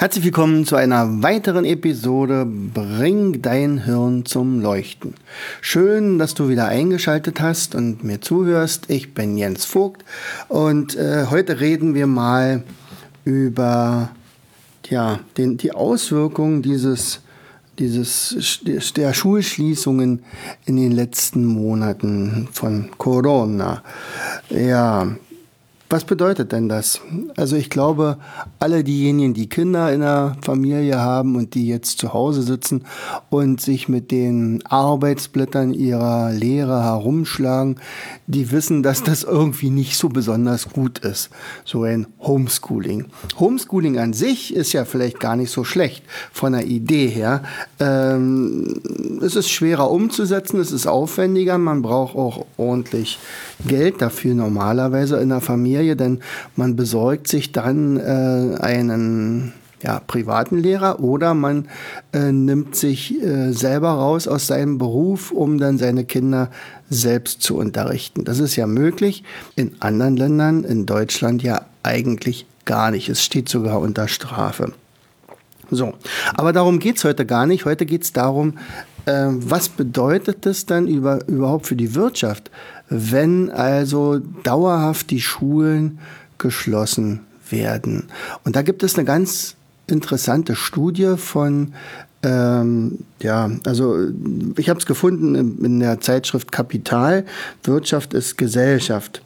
Herzlich willkommen zu einer weiteren Episode Bring dein Hirn zum Leuchten. Schön, dass du wieder eingeschaltet hast und mir zuhörst. Ich bin Jens Vogt und äh, heute reden wir mal über ja, den, die Auswirkungen dieses dieses der Schulschließungen in den letzten Monaten von Corona. Ja, was bedeutet denn das? Also ich glaube, alle diejenigen, die Kinder in der Familie haben und die jetzt zu Hause sitzen und sich mit den Arbeitsblättern ihrer Lehrer herumschlagen, die wissen, dass das irgendwie nicht so besonders gut ist. So ein Homeschooling. Homeschooling an sich ist ja vielleicht gar nicht so schlecht von der Idee her. Ähm, es ist schwerer umzusetzen, es ist aufwendiger, man braucht auch ordentlich Geld dafür normalerweise in der Familie, denn man besorgt sich dann äh, einen ja, privaten Lehrer oder man äh, nimmt sich äh, selber raus aus seinem Beruf, um dann seine Kinder selbst zu unterrichten. Das ist ja möglich. In anderen Ländern, in Deutschland ja eigentlich gar nicht. Es steht sogar unter Strafe. So, aber darum geht's heute gar nicht. Heute geht's darum, äh, was bedeutet das dann über, überhaupt für die Wirtschaft, wenn also dauerhaft die Schulen geschlossen werden. Und da gibt es eine ganz interessante Studie von ähm, ja, also ich habe es gefunden in, in, der Zeitschrift Kapital. Wirtschaft ist Gesellschaft.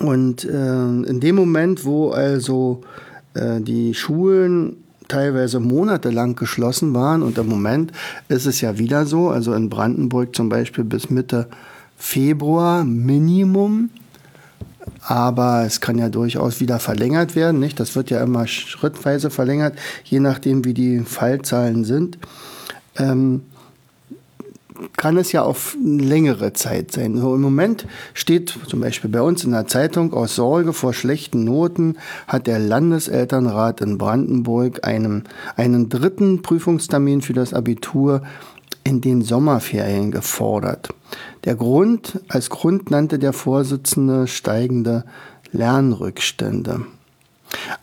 Und äh, in dem Moment, wo also äh, die Schulen teilweise monatelang geschlossen waren und im Moment ist es ja wieder so, also in Brandenburg zum Beispiel bis Mitte Februar Minimum. Aber es kann ja durchaus wieder verlängert werden. Nicht? Das wird ja immer schrittweise verlängert, je nachdem, wie die Fallzahlen sind. Ähm, kann es ja auf längere Zeit sein. So Im Moment steht zum Beispiel bei uns in der Zeitung, aus Sorge vor schlechten Noten hat der Landeselternrat in Brandenburg einen, einen dritten Prüfungstermin für das Abitur in den Sommerferien gefordert. Der Grund, als Grund nannte der Vorsitzende steigende Lernrückstände.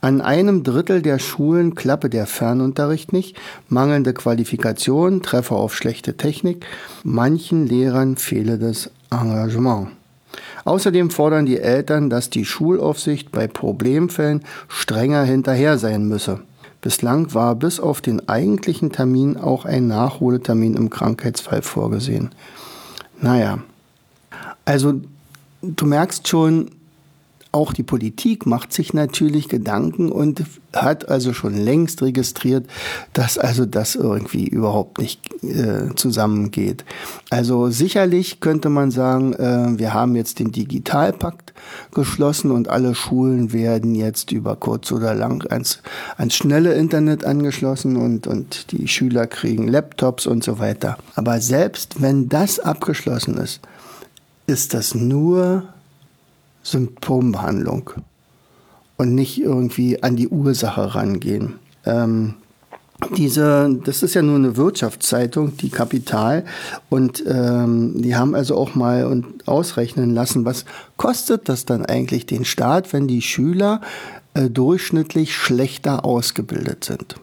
An einem Drittel der Schulen klappe der Fernunterricht nicht, mangelnde Qualifikation, Treffer auf schlechte Technik, manchen Lehrern fehle das Engagement. Außerdem fordern die Eltern, dass die Schulaufsicht bei Problemfällen strenger hinterher sein müsse. Bislang war bis auf den eigentlichen Termin auch ein Nachholtermin im Krankheitsfall vorgesehen. Naja, also du merkst schon, auch die Politik macht sich natürlich Gedanken und hat also schon längst registriert, dass also das irgendwie überhaupt nicht äh, zusammengeht. Also sicherlich könnte man sagen, äh, wir haben jetzt den Digitalpakt geschlossen und alle Schulen werden jetzt über kurz oder lang ans, ans schnelle Internet angeschlossen und, und die Schüler kriegen Laptops und so weiter. Aber selbst wenn das abgeschlossen ist, ist das nur Symptombehandlung und nicht irgendwie an die Ursache rangehen. Ähm, diese, das ist ja nur eine Wirtschaftszeitung, die Kapital, und ähm, die haben also auch mal und ausrechnen lassen, was kostet das dann eigentlich den Staat, wenn die Schüler äh, durchschnittlich schlechter ausgebildet sind.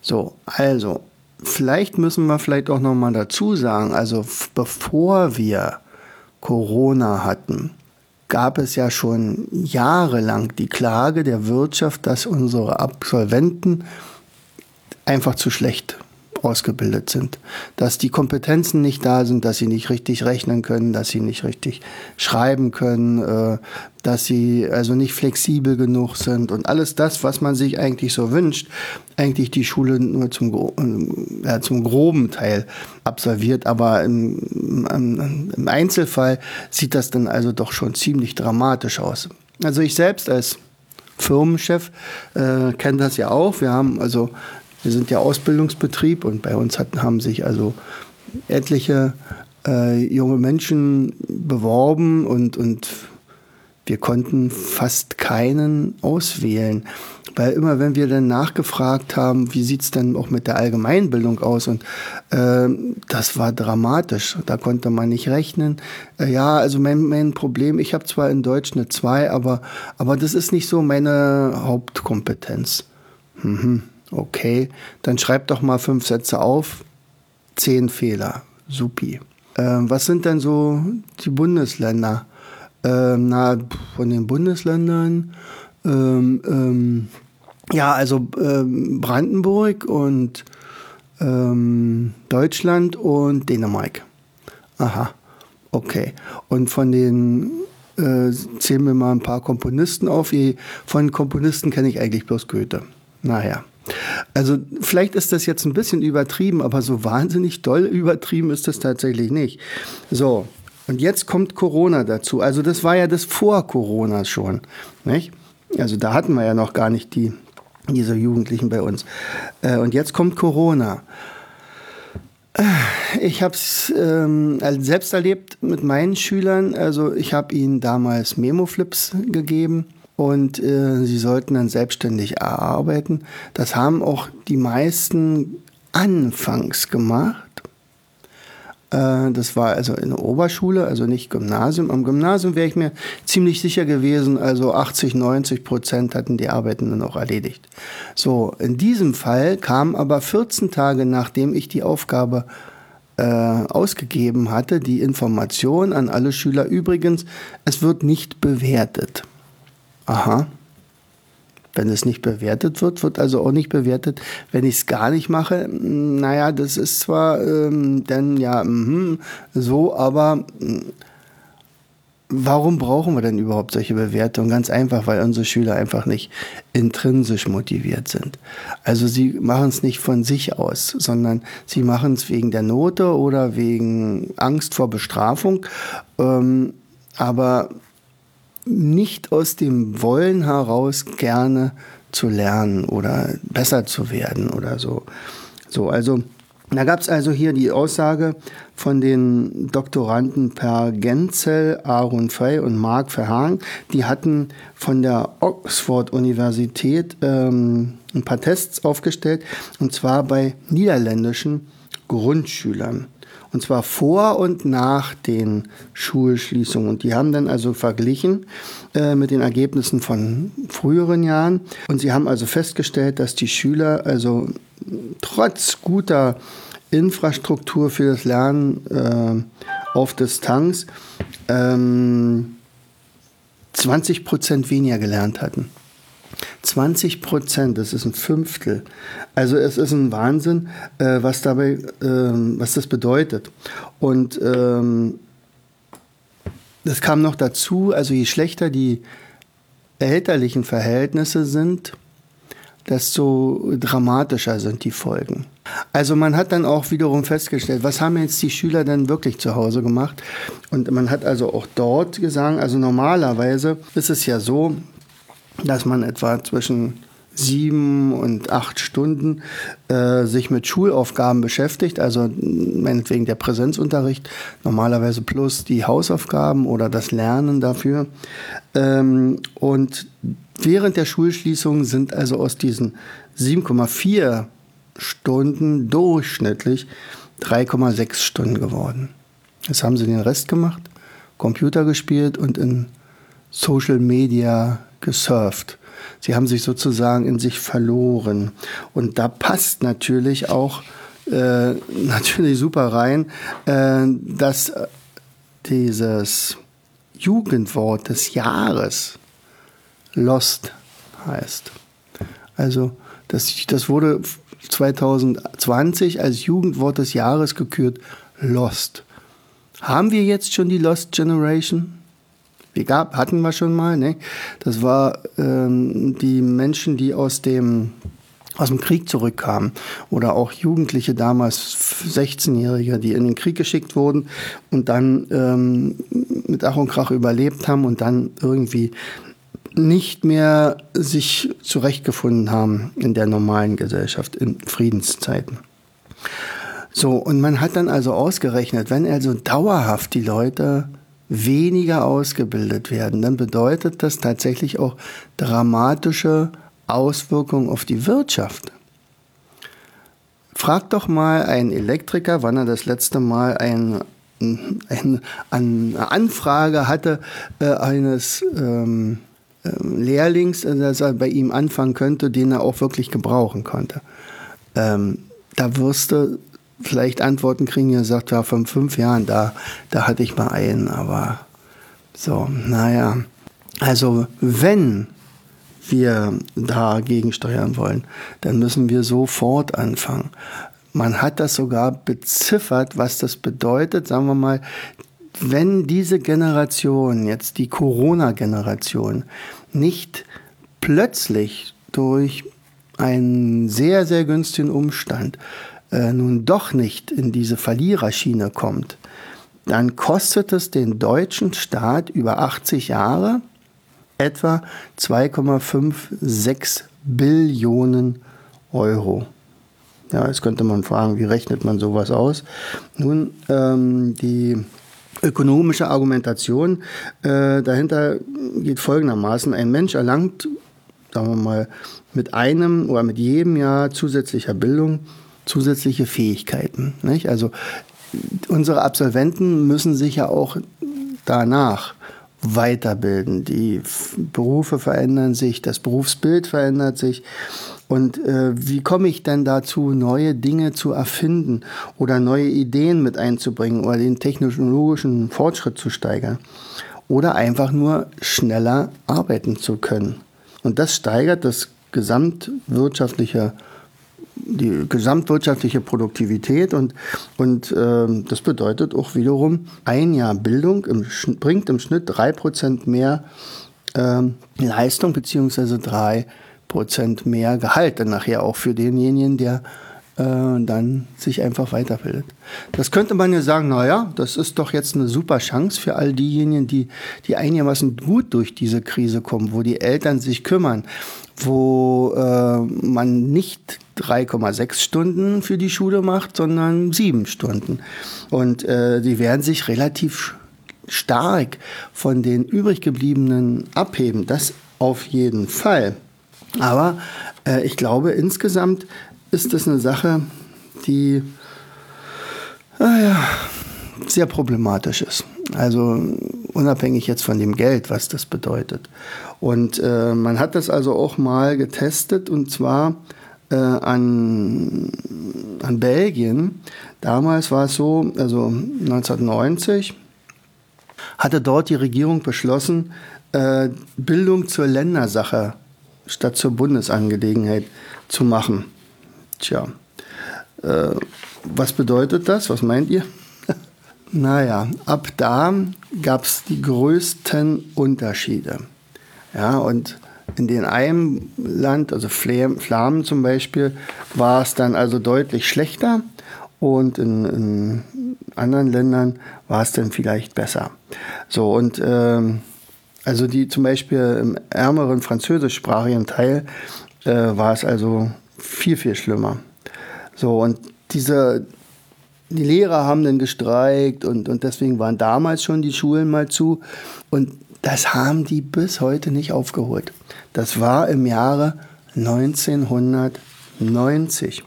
So, also vielleicht müssen wir vielleicht auch noch mal dazu sagen, also bevor wir Corona hatten, gab es ja schon jahrelang die Klage der Wirtschaft, dass unsere Absolventen einfach zu schlecht ausgebildet sind, dass die Kompetenzen nicht da sind, dass sie nicht richtig rechnen können, dass sie nicht richtig schreiben können, äh, dass sie also nicht flexibel genug sind und alles das, was man sich eigentlich so wünscht, eigentlich die Schule nur zum, äh, ja, zum groben Teil absolviert, aber im, im, Einzelfall sieht das dann also doch schon ziemlich dramatisch aus. Also ich selbst als Firmenchef äh, kennt das ja auch. Wir haben also, wir sind ja Ausbildungsbetrieb und bei uns hatten, haben sich also etliche äh, junge Menschen beworben und, und wir konnten fast keinen auswählen. Weil immer, wenn wir dann nachgefragt haben, wie sieht es denn auch mit der Allgemeinbildung aus? Und äh, das war dramatisch. Da konnte man nicht rechnen. Äh, ja, also mein, mein Problem, ich habe zwar in Deutsch eine 2, aber, aber das ist nicht so meine Hauptkompetenz. Mhm, okay, dann schreib doch mal fünf Sätze auf. Zehn Fehler. Supi. Äh, was sind denn so die Bundesländer? Ähm, na, von den Bundesländern. Ähm, ähm, ja, also ähm, Brandenburg und ähm, Deutschland und Dänemark. Aha, okay. Und von den äh, zählen wir mal ein paar Komponisten auf. Von Komponisten kenne ich eigentlich bloß Goethe. Naja. Also vielleicht ist das jetzt ein bisschen übertrieben, aber so wahnsinnig doll übertrieben ist das tatsächlich nicht. So, und jetzt kommt Corona dazu. Also das war ja das vor Corona schon. Nicht? Also da hatten wir ja noch gar nicht die, diese Jugendlichen bei uns. Äh, und jetzt kommt Corona. Ich habe es ähm, selbst erlebt mit meinen Schülern. Also ich habe ihnen damals Memo-Flips gegeben und äh, sie sollten dann selbstständig arbeiten. Das haben auch die meisten anfangs gemacht. Äh, das war also in der Oberschule, also nicht Gymnasium. Am Gymnasium wäre ich mir ziemlich sicher gewesen, also 80, 90 Prozent hatten die Arbeiten dann auch erledigt. So, in diesem Fall kam aber 14 Tage nachdem ich die Aufgabe äh, ausgegeben hatte, die Information an alle Schüler. Übrigens, es wird nicht bewertet. Aha. Wenn es nicht bewertet wird, wird also auch nicht bewertet, wenn ich es gar nicht mache. Naja, das ist zwar ähm, dann ja mh, so, aber mh, warum brauchen wir denn überhaupt solche Bewertungen? Ganz einfach, weil unsere Schüler einfach nicht intrinsisch motiviert sind. Also sie machen es nicht von sich aus, sondern sie machen es wegen der Note oder wegen Angst vor Bestrafung. Ähm, aber nicht aus dem Wollen heraus gerne zu lernen oder besser zu werden oder so. So, also da gab es also hier die Aussage von den Doktoranden Per Genzel, Aaron Frey und Mark Verhagen. Die hatten von der Oxford-Universität ähm, ein paar Tests aufgestellt, und zwar bei niederländischen Grundschülern. Und zwar vor und nach den Schulschließungen. Und die haben dann also verglichen äh, mit den Ergebnissen von früheren Jahren. Und sie haben also festgestellt, dass die Schüler also trotz guter Infrastruktur für das Lernen äh, auf Distanz ähm, 20 Prozent weniger gelernt hatten. 20 Prozent, das ist ein Fünftel. Also es ist ein Wahnsinn, äh, was dabei, ähm, was das bedeutet. Und ähm, das kam noch dazu, also je schlechter die elterlichen Verhältnisse sind, desto dramatischer sind die Folgen. Also man hat dann auch wiederum festgestellt, was haben jetzt die Schüler denn wirklich zu Hause gemacht? Und man hat also auch dort gesagt, also normalerweise ist es ja so, dass man etwa zwischen sieben und acht Stunden äh, sich mit Schulaufgaben beschäftigt, also meinetwegen der Präsenzunterricht, normalerweise plus die Hausaufgaben oder das Lernen dafür. Ähm, und während der Schulschließung sind also aus diesen 7,4 Stunden durchschnittlich 3,6 Stunden geworden. Jetzt haben sie den Rest gemacht, Computer gespielt und in Social Media gesurft. Sie haben sich sozusagen in sich verloren. Und da passt natürlich auch äh, natürlich super rein, äh, dass dieses Jugendwort des Jahres Lost heißt. Also das, das wurde 2020 als Jugendwort des Jahres gekürt, Lost. Haben wir jetzt schon die Lost Generation? Die gab, hatten wir schon mal. Ne? Das war ähm, die Menschen, die aus dem aus dem Krieg zurückkamen oder auch Jugendliche damals 16-Jährige, die in den Krieg geschickt wurden und dann ähm, mit Ach und Krach überlebt haben und dann irgendwie nicht mehr sich zurechtgefunden haben in der normalen Gesellschaft in Friedenszeiten. So, und man hat dann also ausgerechnet, wenn also dauerhaft die Leute weniger ausgebildet werden, dann bedeutet das tatsächlich auch dramatische Auswirkungen auf die Wirtschaft. Frag doch mal einen Elektriker, wann er das letzte Mal ein, ein, eine Anfrage hatte äh, eines ähm, ähm, Lehrlings, äh, dass er bei ihm anfangen könnte, den er auch wirklich gebrauchen konnte. Ähm, da wirst du vielleicht Antworten kriegen, ihr sagt, ja, von fünf Jahren, da, da hatte ich mal einen, aber so, naja. Also, wenn wir dagegen steuern wollen, dann müssen wir sofort anfangen. Man hat das sogar beziffert, was das bedeutet, sagen wir mal, wenn diese Generation, jetzt die Corona-Generation, nicht plötzlich durch einen sehr, sehr günstigen Umstand äh, nun doch nicht in diese Verliererschiene kommt, dann kostet es den deutschen Staat über 80 Jahre etwa 2,56 Billionen Euro. Ja, jetzt könnte man fragen, wie rechnet man sowas aus? Nun, ähm, die ökonomische Argumentation äh, dahinter geht folgendermaßen. Ein Mensch erlangt, sagen wir mal, mit einem oder mit jedem Jahr zusätzlicher Bildung zusätzliche Fähigkeiten. Nicht? Also unsere Absolventen müssen sich ja auch danach weiterbilden. Die Berufe verändern sich, das Berufsbild verändert sich. Und äh, wie komme ich denn dazu, neue Dinge zu erfinden oder neue Ideen mit einzubringen oder den technologischen Fortschritt zu steigern? Oder einfach nur schneller arbeiten zu können. Und das steigert das gesamtwirtschaftliche die gesamtwirtschaftliche Produktivität und, und äh, das bedeutet auch wiederum, ein Jahr Bildung im, bringt im Schnitt drei Prozent mehr äh, Leistung drei Prozent mehr Gehalt dann nachher auch für denjenigen, der äh, dann sich einfach weiterbildet. Das könnte man ja sagen, naja, das ist doch jetzt eine super Chance für all diejenigen, die, die einigermaßen gut durch diese Krise kommen, wo die Eltern sich kümmern, wo äh, man nicht 3,6 Stunden für die Schule macht, sondern sieben Stunden. Und äh, die werden sich relativ stark von den übrig gebliebenen abheben. Das auf jeden Fall. Aber äh, ich glaube, insgesamt ist das eine Sache, die naja, sehr problematisch ist. Also unabhängig jetzt von dem Geld, was das bedeutet. Und äh, man hat das also auch mal getestet und zwar äh, an, an Belgien. Damals war es so, also 1990 hatte dort die Regierung beschlossen, äh, Bildung zur Ländersache statt zur Bundesangelegenheit zu machen. Tja, äh, was bedeutet das? Was meint ihr? Naja, ab da gab es die größten Unterschiede. Ja, und in den einem Land, also Flamen zum Beispiel, war es dann also deutlich schlechter und in, in anderen Ländern war es dann vielleicht besser. So und ähm, also die zum Beispiel im ärmeren französischsprachigen Teil äh, war es also viel, viel schlimmer. So, und diese, die Lehrer haben dann gestreikt und, und deswegen waren damals schon die Schulen mal zu. Und das haben die bis heute nicht aufgeholt. Das war im Jahre 1990.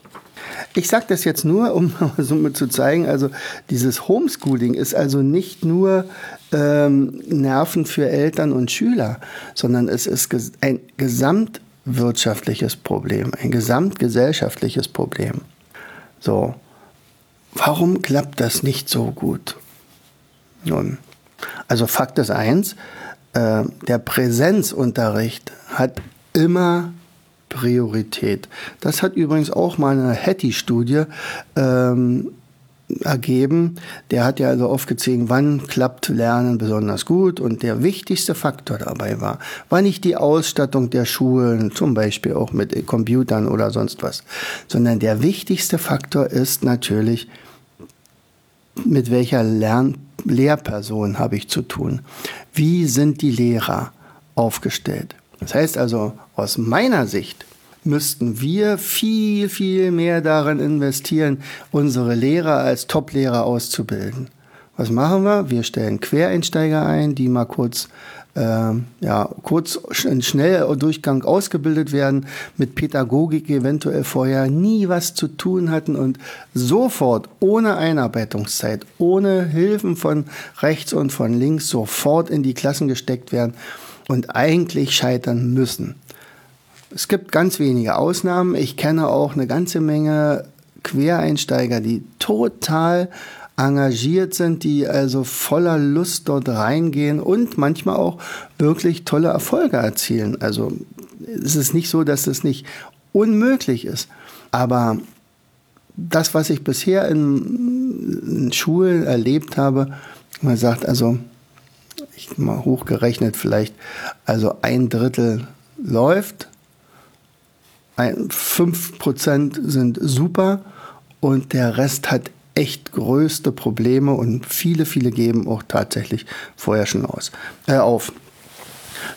Ich sage das jetzt nur, um somit zu zeigen, also dieses Homeschooling ist also nicht nur ähm, Nerven für Eltern und Schüler, sondern es ist ein gesamtwirtschaftliches Problem, ein gesamtgesellschaftliches Problem. So, warum klappt das nicht so gut? Nun, also Fakt ist eins, äh, der Präsenzunterricht hat immer Priorität. Das hat übrigens auch mal eine Hattie-Studie ähm, ergeben. Der hat ja also aufgezeigt, wann klappt Lernen besonders gut. Und der wichtigste Faktor dabei war, war nicht die Ausstattung der Schulen, zum Beispiel auch mit Computern oder sonst was, sondern der wichtigste Faktor ist natürlich, mit welcher Lern Lehrperson habe ich zu tun? Wie sind die Lehrer? aufgestellt. Das heißt also, aus meiner Sicht müssten wir viel, viel mehr darin investieren, unsere Lehrer als Top-Lehrer auszubilden. Was machen wir? Wir stellen Quereinsteiger ein, die mal kurz äh, ja, kurz in Schnelldurchgang ausgebildet werden, mit Pädagogik eventuell vorher nie was zu tun hatten und sofort ohne Einarbeitungszeit, ohne Hilfen von rechts und von links sofort in die Klassen gesteckt werden und eigentlich scheitern müssen. Es gibt ganz wenige Ausnahmen. Ich kenne auch eine ganze Menge Quereinsteiger, die total engagiert sind, die also voller Lust dort reingehen und manchmal auch wirklich tolle Erfolge erzielen. Also es ist nicht so, dass es nicht unmöglich ist. Aber das, was ich bisher in, in Schulen erlebt habe, man sagt also, ich mal hochgerechnet vielleicht, also ein Drittel läuft, fünf Prozent sind super und der Rest hat echt größte Probleme und viele, viele geben auch tatsächlich vorher schon aus, äh, auf.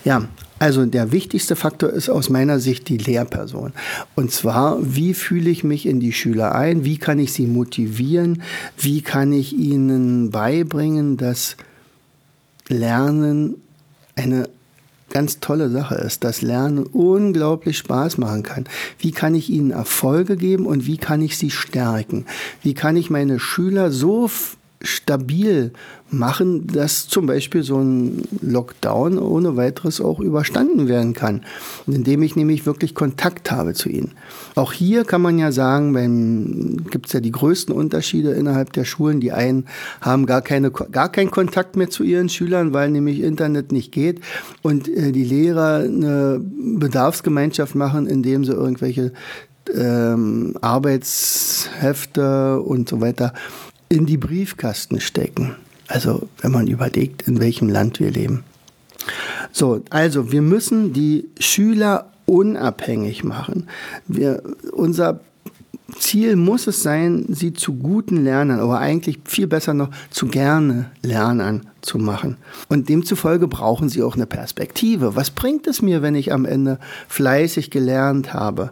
Ja, also der wichtigste Faktor ist aus meiner Sicht die Lehrperson. Und zwar, wie fühle ich mich in die Schüler ein? Wie kann ich sie motivieren? Wie kann ich ihnen beibringen, dass Lernen eine ganz tolle Sache ist, dass Lernen unglaublich Spaß machen kann. Wie kann ich ihnen Erfolge geben und wie kann ich sie stärken? Wie kann ich meine Schüler so stabil machen, dass zum Beispiel so ein Lockdown ohne weiteres auch überstanden werden kann, indem ich nämlich wirklich Kontakt habe zu ihnen. Auch hier kann man ja sagen, gibt es ja die größten Unterschiede innerhalb der Schulen. Die einen haben gar, keine, gar keinen Kontakt mehr zu ihren Schülern, weil nämlich Internet nicht geht und äh, die Lehrer eine Bedarfsgemeinschaft machen, indem sie irgendwelche ähm, Arbeitshefte und so weiter in die Briefkasten stecken. Also wenn man überlegt, in welchem Land wir leben. So, also wir müssen die Schüler unabhängig machen. Wir, unser Ziel muss es sein, sie zu guten Lernern, aber eigentlich viel besser noch zu gerne Lernern zu machen. Und demzufolge brauchen sie auch eine Perspektive. Was bringt es mir, wenn ich am Ende fleißig gelernt habe?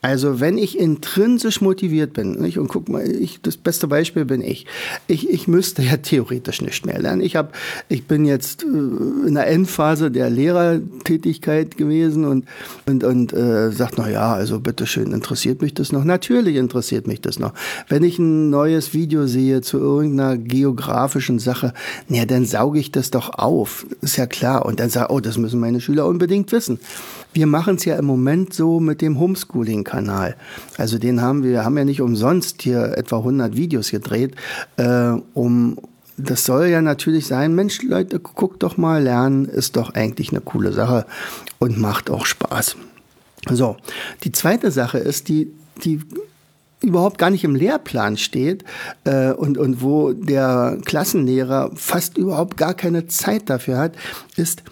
Also wenn ich intrinsisch motiviert bin, nicht? und guck mal, ich, das beste Beispiel bin ich. ich. Ich müsste ja theoretisch nicht mehr lernen. Ich, hab, ich bin jetzt äh, in der Endphase der Lehrertätigkeit gewesen und, und, und äh, sagt, na ja, also bitteschön, interessiert mich das noch? Natürlich interessiert mich das noch. Wenn ich ein neues Video sehe zu irgendeiner geografischen Sache, na, dann sauge ich das doch auf. Ist ja klar. Und dann sage oh, das müssen meine Schüler unbedingt wissen. Wir machen es ja im Moment so mit dem Homeschooling-Kanal. Also den haben wir, haben ja nicht umsonst hier etwa 100 Videos gedreht, äh, um das soll ja natürlich sein, Mensch, Leute, guckt doch mal, lernen ist doch eigentlich eine coole Sache und macht auch Spaß. So, die zweite Sache ist, die, die überhaupt gar nicht im Lehrplan steht äh, und, und wo der Klassenlehrer fast überhaupt gar keine Zeit dafür hat, ist,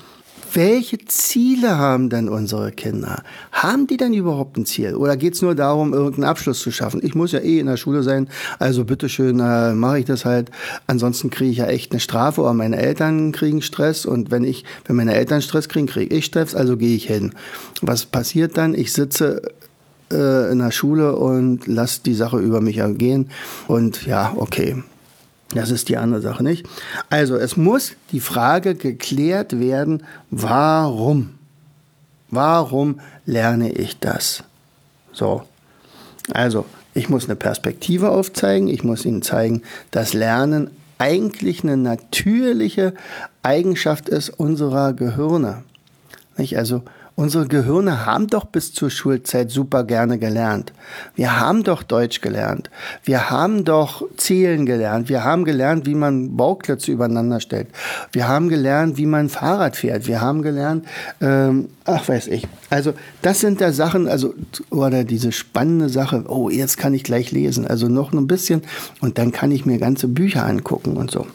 welche Ziele haben denn unsere Kinder? Haben die denn überhaupt ein Ziel? Oder geht es nur darum, irgendeinen Abschluss zu schaffen? Ich muss ja eh in der Schule sein, also bitteschön, äh, mache ich das halt. Ansonsten kriege ich ja echt eine Strafe oder meine Eltern kriegen Stress und wenn ich, wenn meine Eltern Stress kriegen, kriege ich Stress, also gehe ich hin. Was passiert dann? Ich sitze äh, in der Schule und lasse die Sache über mich ergehen und ja, okay, das ist die andere Sache, nicht? Also, es muss die Frage geklärt werden, warum? Warum lerne ich das? So. Also, ich muss eine Perspektive aufzeigen. Ich muss Ihnen zeigen, dass Lernen eigentlich eine natürliche Eigenschaft ist unserer Gehirne. Nicht? Also, Unsere Gehirne haben doch bis zur Schulzeit super gerne gelernt. Wir haben doch Deutsch gelernt. Wir haben doch Zählen gelernt. Wir haben gelernt, wie man Bauklötze übereinander stellt. Wir haben gelernt, wie man Fahrrad fährt. Wir haben gelernt, ähm, ach weiß ich. Also das sind da Sachen, also oder diese spannende Sache. Oh, jetzt kann ich gleich lesen. Also noch ein bisschen und dann kann ich mir ganze Bücher angucken und so.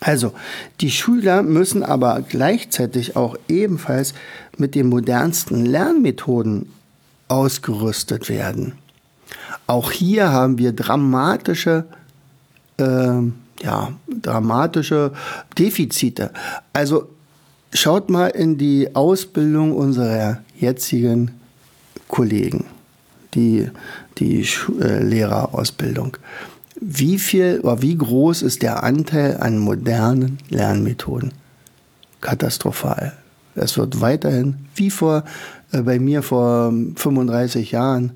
Also, die Schüler müssen aber gleichzeitig auch ebenfalls mit den modernsten Lernmethoden ausgerüstet werden. Auch hier haben wir dramatische, äh, ja, dramatische Defizite. Also Schaut mal in die Ausbildung unserer jetzigen Kollegen, die, die äh, Lehrerausbildung. Wie viel oder wie groß ist der Anteil an modernen Lernmethoden? Katastrophal. Es wird weiterhin, wie vor äh, bei mir vor 35 Jahren,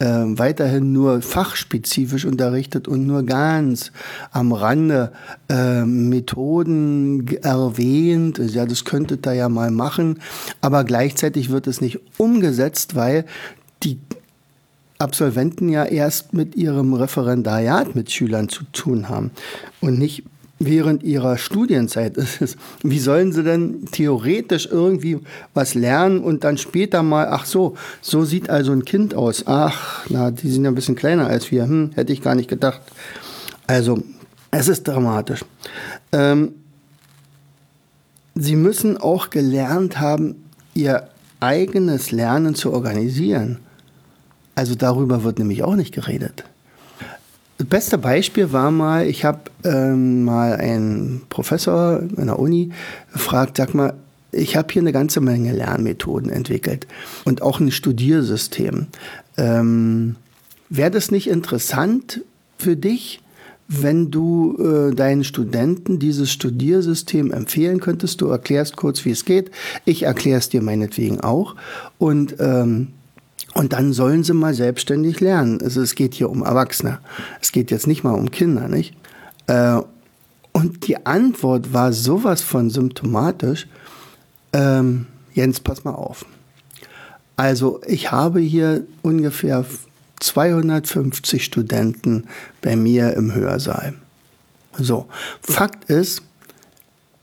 äh, weiterhin nur fachspezifisch unterrichtet und nur ganz am Rande äh, Methoden erwähnt. Ja, das könntet ihr ja mal machen, aber gleichzeitig wird es nicht umgesetzt, weil die Absolventen ja erst mit ihrem Referendariat mit Schülern zu tun haben und nicht während ihrer Studienzeit ist. Wie sollen sie denn theoretisch irgendwie was lernen und dann später mal, ach so, so sieht also ein Kind aus. Ach, na, die sind ja ein bisschen kleiner als wir. Hm, hätte ich gar nicht gedacht. Also, es ist dramatisch. Ähm, sie müssen auch gelernt haben, ihr eigenes Lernen zu organisieren. Also darüber wird nämlich auch nicht geredet. Das beste Beispiel war mal, ich habe ähm, mal einen Professor in der Uni gefragt, sag mal, ich habe hier eine ganze Menge Lernmethoden entwickelt und auch ein Studiersystem. Ähm, Wäre das nicht interessant für dich, wenn du äh, deinen Studenten dieses Studiersystem empfehlen könntest? Du erklärst kurz, wie es geht. Ich erkläre es dir meinetwegen auch. Und ähm, und dann sollen sie mal selbstständig lernen. Also es geht hier um Erwachsene. Es geht jetzt nicht mal um Kinder, nicht? Äh, und die Antwort war sowas von symptomatisch. Ähm, Jens, pass mal auf. Also ich habe hier ungefähr 250 Studenten bei mir im Hörsaal. So, Fakt ist,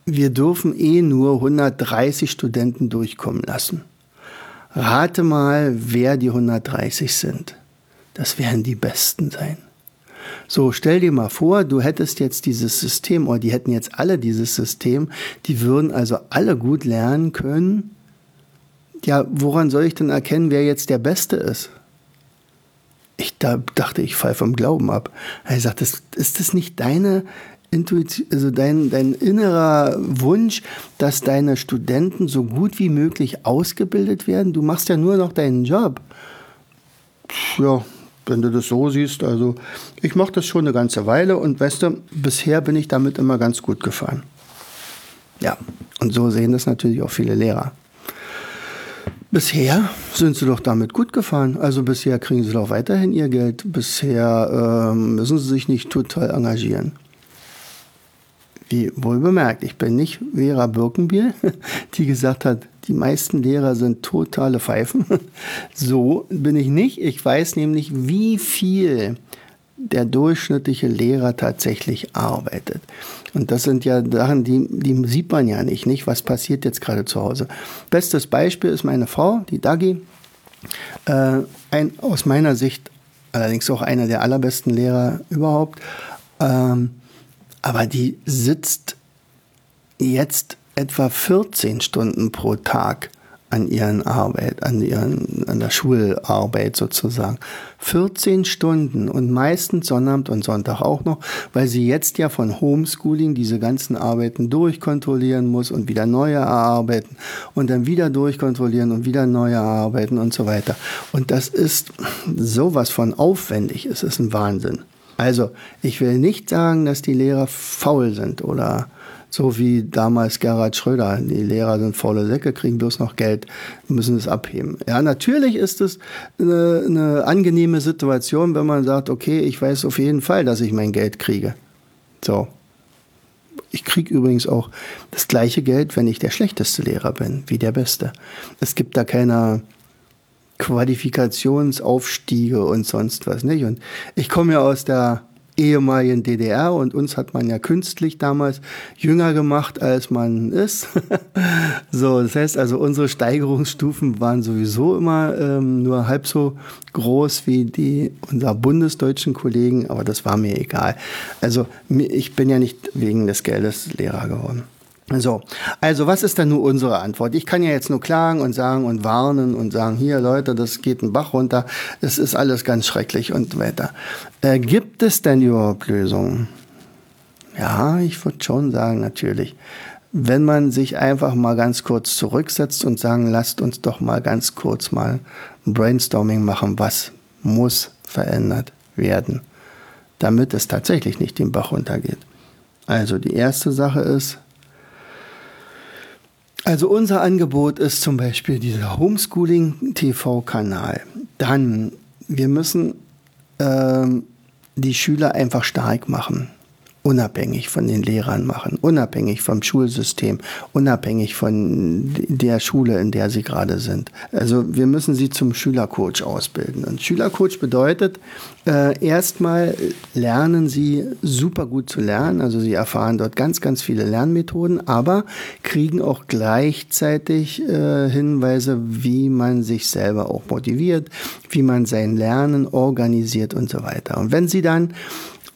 wir dürfen eh nur 130 Studenten durchkommen lassen. Rate mal, wer die 130 sind. Das werden die Besten sein. So, stell dir mal vor, du hättest jetzt dieses System, oder die hätten jetzt alle dieses System, die würden also alle gut lernen können. Ja, woran soll ich denn erkennen, wer jetzt der Beste ist? Ich da dachte, ich fall vom Glauben ab. Er sagt, ist das nicht deine Intuition, also dein, dein innerer Wunsch, dass deine Studenten so gut wie möglich ausgebildet werden. Du machst ja nur noch deinen Job. Ja, wenn du das so siehst, also ich mache das schon eine ganze Weile und weißt du, bisher bin ich damit immer ganz gut gefahren. Ja, und so sehen das natürlich auch viele Lehrer. Bisher sind sie doch damit gut gefahren. Also bisher kriegen sie doch weiterhin ihr Geld. Bisher ähm, müssen sie sich nicht total engagieren. Wie wohl bemerkt, ich bin nicht Vera Birkenbiel, die gesagt hat, die meisten Lehrer sind totale Pfeifen. So bin ich nicht. Ich weiß nämlich, wie viel der durchschnittliche Lehrer tatsächlich arbeitet. Und das sind ja Sachen, die, die sieht man ja nicht, nicht? Was passiert jetzt gerade zu Hause? Bestes Beispiel ist meine Frau, die Dagi. Äh, ein, aus meiner Sicht allerdings auch einer der allerbesten Lehrer überhaupt. Ähm, aber die sitzt jetzt etwa 14 Stunden pro Tag an ihren Arbeit, an ihren, an der Schularbeit sozusagen. 14 Stunden und meistens Sonnabend und Sonntag auch noch, weil sie jetzt ja von Homeschooling diese ganzen Arbeiten durchkontrollieren muss und wieder neue erarbeiten und dann wieder durchkontrollieren und wieder neue erarbeiten und so weiter. Und das ist sowas von aufwendig. Es ist ein Wahnsinn. Also, ich will nicht sagen, dass die Lehrer faul sind oder so wie damals Gerhard Schröder. Die Lehrer sind faule Säcke, kriegen bloß noch Geld, müssen es abheben. Ja, natürlich ist es eine, eine angenehme Situation, wenn man sagt, okay, ich weiß auf jeden Fall, dass ich mein Geld kriege. So. Ich kriege übrigens auch das gleiche Geld, wenn ich der schlechteste Lehrer bin, wie der Beste. Es gibt da keine, Qualifikationsaufstiege und sonst was nicht. Und ich komme ja aus der ehemaligen DDR und uns hat man ja künstlich damals jünger gemacht, als man ist. so, das heißt also, unsere Steigerungsstufen waren sowieso immer ähm, nur halb so groß wie die unserer bundesdeutschen Kollegen, aber das war mir egal. Also ich bin ja nicht wegen des Geldes Lehrer geworden. So, also was ist denn nur unsere Antwort? Ich kann ja jetzt nur klagen und sagen und warnen und sagen, hier Leute, das geht ein Bach runter, es ist alles ganz schrecklich und weiter. Äh, gibt es denn überhaupt Lösungen? Ja, ich würde schon sagen, natürlich. wenn man sich einfach mal ganz kurz zurücksetzt und sagen, lasst uns doch mal ganz kurz mal ein Brainstorming machen, was muss verändert werden, damit es tatsächlich nicht den Bach runtergeht. Also die erste Sache ist, also unser Angebot ist zum Beispiel dieser Homeschooling-TV-Kanal. Dann, wir müssen ähm, die Schüler einfach stark machen unabhängig von den Lehrern machen, unabhängig vom Schulsystem, unabhängig von der Schule, in der sie gerade sind. Also wir müssen sie zum Schülercoach ausbilden. Und Schülercoach bedeutet, äh, erstmal lernen sie super gut zu lernen, also sie erfahren dort ganz, ganz viele Lernmethoden, aber kriegen auch gleichzeitig äh, Hinweise, wie man sich selber auch motiviert, wie man sein Lernen organisiert und so weiter. Und wenn sie dann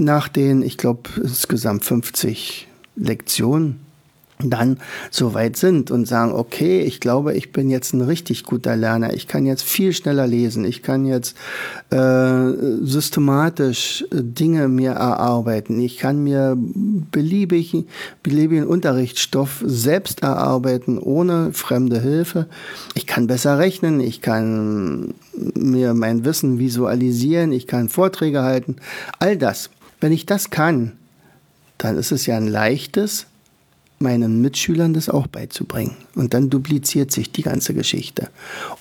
nach den, ich glaube, insgesamt 50 Lektionen dann so weit sind und sagen, okay, ich glaube, ich bin jetzt ein richtig guter Lerner, ich kann jetzt viel schneller lesen, ich kann jetzt äh, systematisch äh, Dinge mir erarbeiten, ich kann mir beliebig, beliebigen Unterrichtsstoff selbst erarbeiten, ohne fremde Hilfe, ich kann besser rechnen, ich kann mir mein Wissen visualisieren, ich kann Vorträge halten, all das wenn ich das kann, dann ist es ja ein leichtes, meinen Mitschülern das auch beizubringen. Und dann dupliziert sich die ganze Geschichte.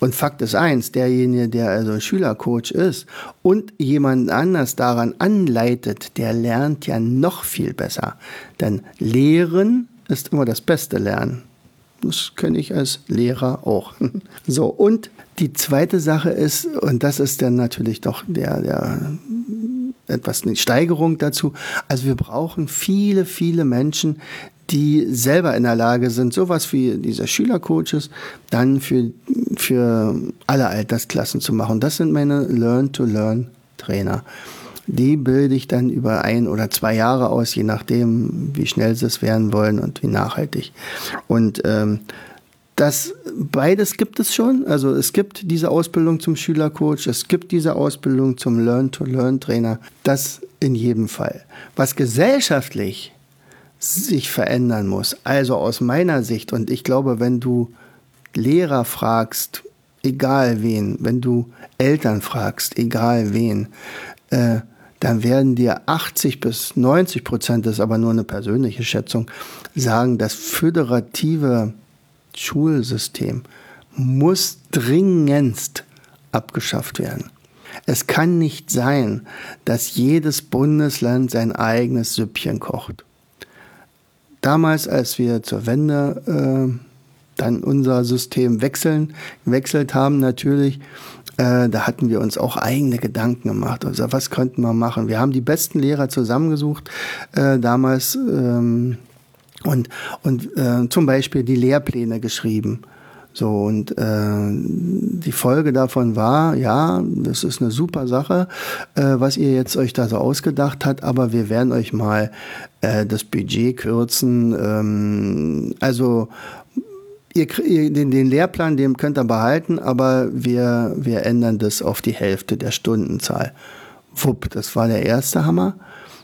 Und Fakt ist eins, derjenige, der also Schülercoach ist und jemand anders daran anleitet, der lernt ja noch viel besser. Denn Lehren ist immer das beste Lernen. Das kenne ich als Lehrer auch. So, und die zweite Sache ist, und das ist dann natürlich doch der, der etwas eine Steigerung dazu. Also wir brauchen viele, viele Menschen, die selber in der Lage sind, sowas wie diese Schülercoaches dann für, für alle Altersklassen zu machen. Das sind meine Learn-to-Learn-Trainer. Die bilde ich dann über ein oder zwei Jahre aus, je nachdem, wie schnell sie es werden wollen und wie nachhaltig. Und ähm, das beides gibt es schon. Also es gibt diese Ausbildung zum Schülercoach, es gibt diese Ausbildung zum Learn-to-Learn-Trainer. Das in jedem Fall. Was gesellschaftlich sich verändern muss, also aus meiner Sicht, und ich glaube, wenn du Lehrer fragst, egal wen, wenn du Eltern fragst, egal wen, äh, dann werden dir 80 bis 90 Prozent, das ist aber nur eine persönliche Schätzung, sagen, dass föderative Schulsystem muss dringendst abgeschafft werden. Es kann nicht sein, dass jedes Bundesland sein eigenes Süppchen kocht. Damals, als wir zur Wende äh, dann unser System wechseln, gewechselt haben, natürlich, äh, da hatten wir uns auch eigene Gedanken gemacht. Also was könnten wir machen? Wir haben die besten Lehrer zusammengesucht, äh, damals ähm, und, und äh, zum Beispiel die Lehrpläne geschrieben. So, und äh, die Folge davon war, ja, das ist eine super Sache, äh, was ihr jetzt euch da so ausgedacht habt, aber wir werden euch mal äh, das Budget kürzen. Ähm, also ihr, ihr, den, den Lehrplan, den könnt ihr behalten, aber wir, wir ändern das auf die Hälfte der Stundenzahl. Wupp, das war der erste Hammer.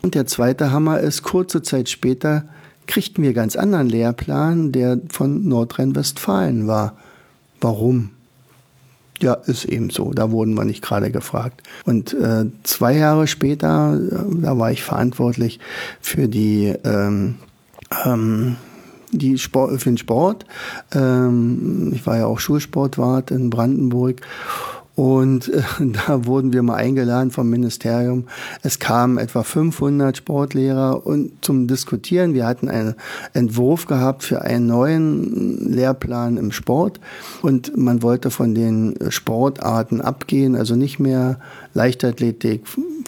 Und der zweite Hammer ist, kurze Zeit später kriegten wir ganz anderen Lehrplan, der von Nordrhein-Westfalen war. Warum? Ja, ist eben so. Da wurden wir nicht gerade gefragt. Und äh, zwei Jahre später, äh, da war ich verantwortlich für die, ähm, ähm, die Sport, für den Sport. Ähm, ich war ja auch Schulsportwart in Brandenburg und äh, da wurden wir mal eingeladen vom Ministerium. Es kamen etwa 500 Sportlehrer und zum Diskutieren. Wir hatten einen Entwurf gehabt für einen neuen Lehrplan im Sport und man wollte von den Sportarten abgehen, also nicht mehr Leichtathletik,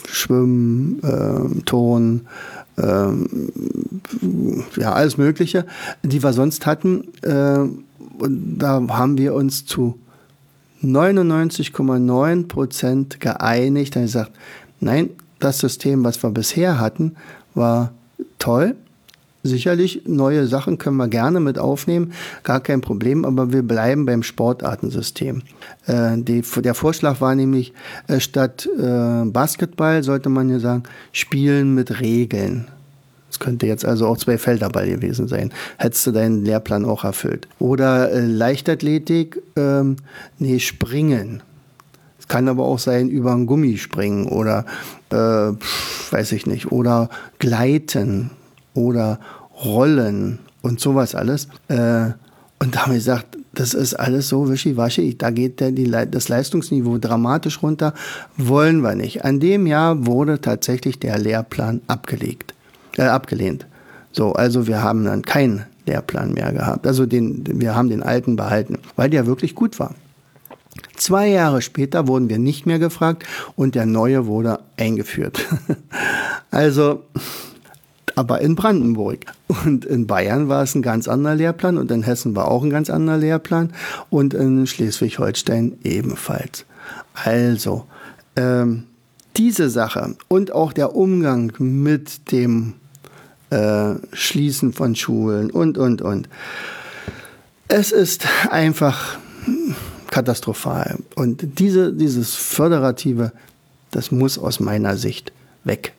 Schwimmen, äh, Turnen, äh, ja alles Mögliche, die wir sonst hatten. Äh, und da haben wir uns zu 99,9 Prozent geeinigt. Dann gesagt, nein, das System, was wir bisher hatten, war toll. Sicherlich, neue Sachen können wir gerne mit aufnehmen, gar kein Problem, aber wir bleiben beim Sportartensystem. Äh, die, der Vorschlag war nämlich, äh, statt äh, Basketball sollte man ja sagen, spielen mit Regeln. Könnte jetzt also auch zwei Felderball gewesen sein. Hättest du deinen Lehrplan auch erfüllt. Oder äh, Leichtathletik, ähm, nee, Springen. Es kann aber auch sein, über einen Gummi springen oder, äh, weiß ich nicht, oder Gleiten oder Rollen und sowas alles. Äh, und da haben wir gesagt, das ist alles so wischiwaschi. Da geht der, die, das Leistungsniveau dramatisch runter. Wollen wir nicht. An dem Jahr wurde tatsächlich der Lehrplan abgelegt, äh, abgelehnt. So, also wir haben dann keinen Lehrplan mehr gehabt. Also den, wir haben den alten behalten, weil der wirklich gut war. Zwei Jahre später wurden wir nicht mehr gefragt und der neue wurde eingeführt. also aber in Brandenburg. Und in Bayern war es ein ganz anderer Lehrplan und in Hessen war auch ein ganz anderer Lehrplan und in Schleswig-Holstein ebenfalls. Also, ähm, diese Sache und auch der Umgang mit dem äh, Schließen von Schulen und, und, und. Es ist einfach katastrophal. Und diese, dieses Föderative, das muss aus meiner Sicht weg.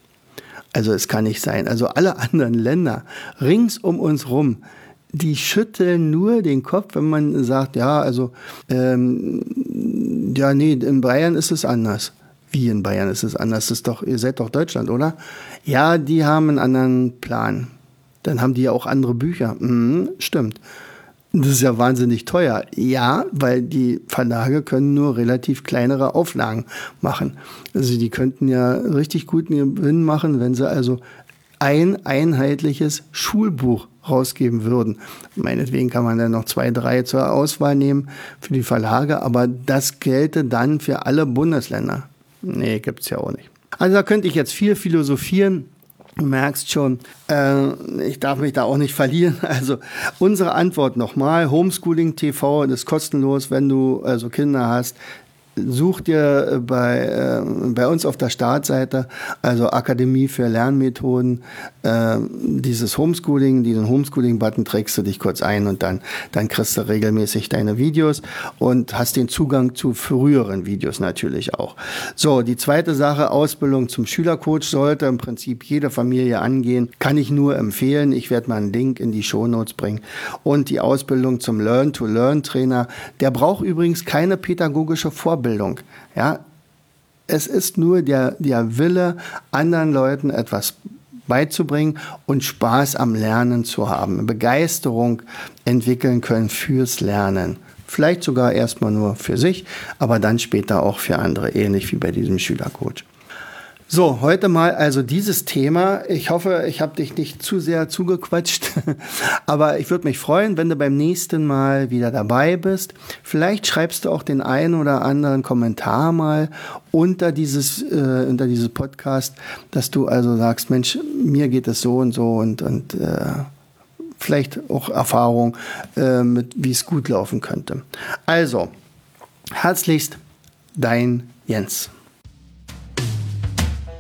Also es kann nicht sein. Also alle anderen Länder rings um uns rum, die schütteln nur den Kopf, wenn man sagt, ja, also ähm, ja, nee, in Bayern ist es anders. Wie in Bayern ist es anders? Das ist doch, ihr seid doch Deutschland, oder? Ja, die haben einen anderen Plan. Dann haben die ja auch andere Bücher. Mhm, stimmt. Das ist ja wahnsinnig teuer. Ja, weil die Verlage können nur relativ kleinere Auflagen machen. Also die könnten ja richtig guten Gewinn machen, wenn sie also ein einheitliches Schulbuch rausgeben würden. Meinetwegen kann man dann noch zwei, drei zur Auswahl nehmen für die Verlage, aber das gelte dann für alle Bundesländer. Nee, gibt's ja auch nicht. Also da könnte ich jetzt viel philosophieren. Du merkst schon, äh, ich darf mich da auch nicht verlieren. Also unsere Antwort nochmal, Homeschooling TV, ist kostenlos, wenn du also Kinder hast, such dir äh, bei, äh, bei uns auf der Startseite, also Akademie für Lernmethoden, äh, dieses Homeschooling, diesen Homeschooling-Button trägst du dich kurz ein und dann, dann kriegst du regelmäßig deine Videos und hast den Zugang zu früheren Videos natürlich auch. So, die zweite Sache, Ausbildung zum Schülercoach sollte im Prinzip jede Familie angehen. Kann ich nur empfehlen. Ich werde mal einen Link in die Show Notes bringen. Und die Ausbildung zum Learn-to-Learn-Trainer, der braucht übrigens keine pädagogische Vorbildung. Vorbildung. Ja, es ist nur der, der Wille, anderen Leuten etwas beizubringen und Spaß am Lernen zu haben, Begeisterung entwickeln können fürs Lernen. Vielleicht sogar erstmal nur für sich, aber dann später auch für andere, ähnlich wie bei diesem Schülercoach. So, heute mal also dieses Thema. Ich hoffe, ich habe dich nicht zu sehr zugequatscht, aber ich würde mich freuen, wenn du beim nächsten Mal wieder dabei bist. Vielleicht schreibst du auch den einen oder anderen Kommentar mal unter dieses äh, unter dieses Podcast, dass du also sagst, Mensch, mir geht es so und so und und äh, vielleicht auch Erfahrung äh, mit, wie es gut laufen könnte. Also, herzlichst, dein Jens.